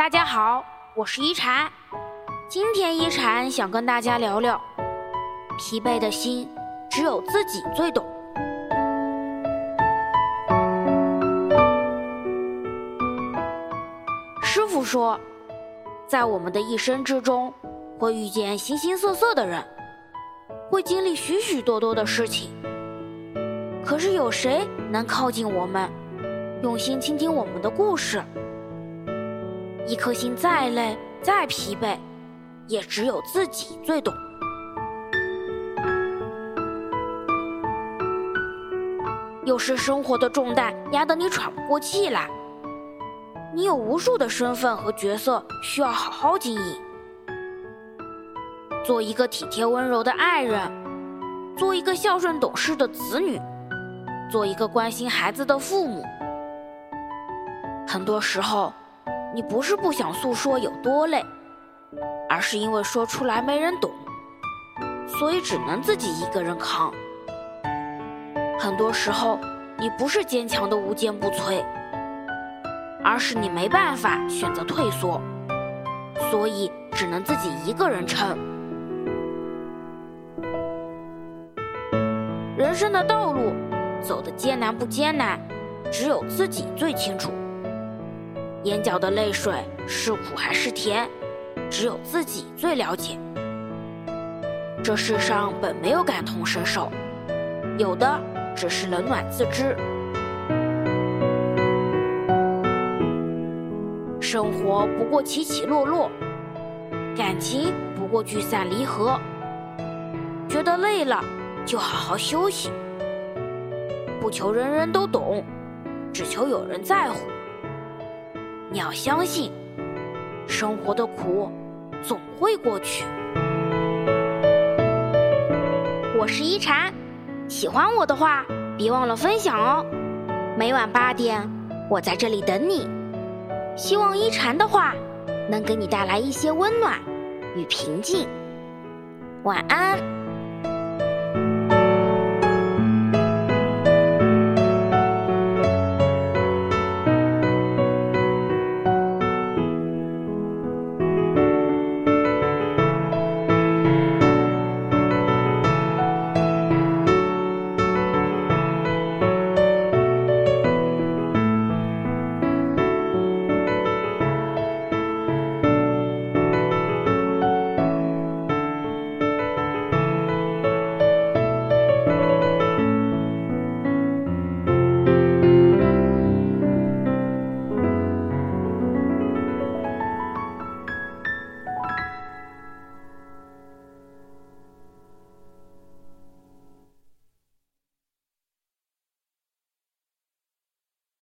大家好，我是一禅。今天一禅想跟大家聊聊，疲惫的心只有自己最懂。师傅说，在我们的一生之中，会遇见形形色色的人，会经历许许多多的事情。可是有谁能靠近我们，用心倾听我们的故事？一颗心再累再疲惫，也只有自己最懂。有时生活的重担压得你喘不过气来，你有无数的身份和角色需要好好经营。做一个体贴温柔的爱人，做一个孝顺懂事的子女，做一个关心孩子的父母。很多时候。你不是不想诉说有多累，而是因为说出来没人懂，所以只能自己一个人扛。很多时候，你不是坚强的无坚不摧，而是你没办法选择退缩，所以只能自己一个人撑。人生的道路走的艰难不艰难，只有自己最清楚。眼角的泪水是苦还是甜，只有自己最了解。这世上本没有感同身受，有的只是冷暖自知。生活不过起起落落，感情不过聚散离合。觉得累了，就好好休息。不求人人都懂，只求有人在乎。你要相信，生活的苦总会过去。我是一禅，喜欢我的话，别忘了分享哦。每晚八点，我在这里等你。希望一禅的话能给你带来一些温暖与平静。晚安。